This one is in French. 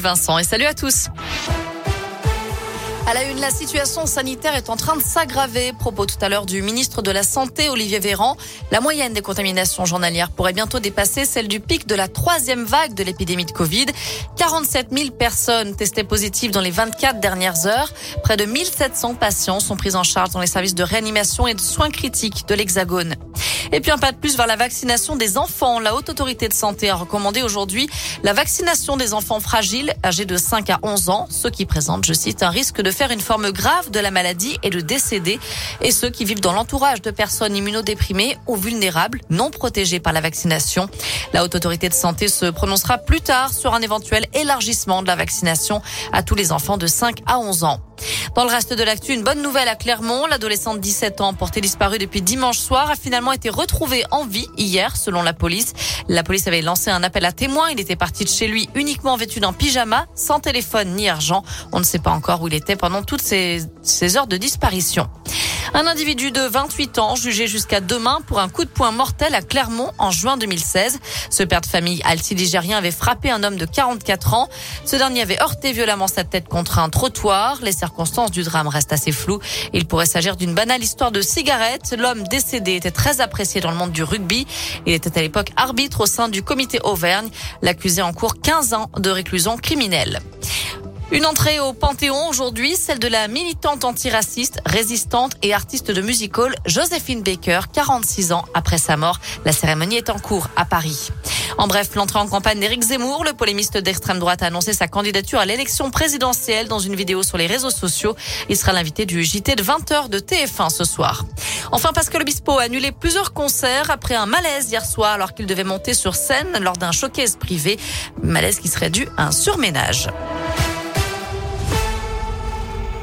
Vincent et salut à tous. À la une, la situation sanitaire est en train de s'aggraver. Propos tout à l'heure du ministre de la Santé, Olivier Véran. La moyenne des contaminations journalières pourrait bientôt dépasser celle du pic de la troisième vague de l'épidémie de Covid. 47 000 personnes testées positives dans les 24 dernières heures. Près de 1700 patients sont pris en charge dans les services de réanimation et de soins critiques de l'Hexagone. Et puis un pas de plus vers la vaccination des enfants. La Haute Autorité de Santé a recommandé aujourd'hui la vaccination des enfants fragiles âgés de 5 à 11 ans, ceux qui présentent, je cite, un risque de faire une forme grave de la maladie et de décéder, et ceux qui vivent dans l'entourage de personnes immunodéprimées ou vulnérables, non protégées par la vaccination. La Haute Autorité de Santé se prononcera plus tard sur un éventuel élargissement de la vaccination à tous les enfants de 5 à 11 ans. Dans le reste de l'actu, une bonne nouvelle à Clermont. L'adolescente de 17 ans, portée disparue depuis dimanche soir, a finalement été retrouvée en vie hier, selon la police. La police avait lancé un appel à témoins. Il était parti de chez lui uniquement vêtu d'un pyjama, sans téléphone ni argent. On ne sait pas encore où il était pendant toutes ces, ces heures de disparition. Un individu de 28 ans jugé jusqu'à demain pour un coup de poing mortel à Clermont en juin 2016. Ce père de famille alti-ligérien avait frappé un homme de 44 ans. Ce dernier avait heurté violemment sa tête contre un trottoir. Les circonstances du drame restent assez floues. Il pourrait s'agir d'une banale histoire de cigarette. L'homme décédé était très apprécié dans le monde du rugby. Il était à l'époque arbitre au sein du comité Auvergne. L'accusé en cours 15 ans de réclusion criminelle. Une entrée au Panthéon aujourd'hui, celle de la militante antiraciste, résistante et artiste de music hall Joséphine Baker, 46 ans après sa mort. La cérémonie est en cours à Paris. En bref, l'entrée en campagne d'Éric Zemmour, le polémiste d'extrême droite, a annoncé sa candidature à l'élection présidentielle dans une vidéo sur les réseaux sociaux. Il sera l'invité du JT de 20h de TF1 ce soir. Enfin, Pascal Obispo a annulé plusieurs concerts après un malaise hier soir alors qu'il devait monter sur scène lors d'un showcase privé. Malaise qui serait dû à un surménage.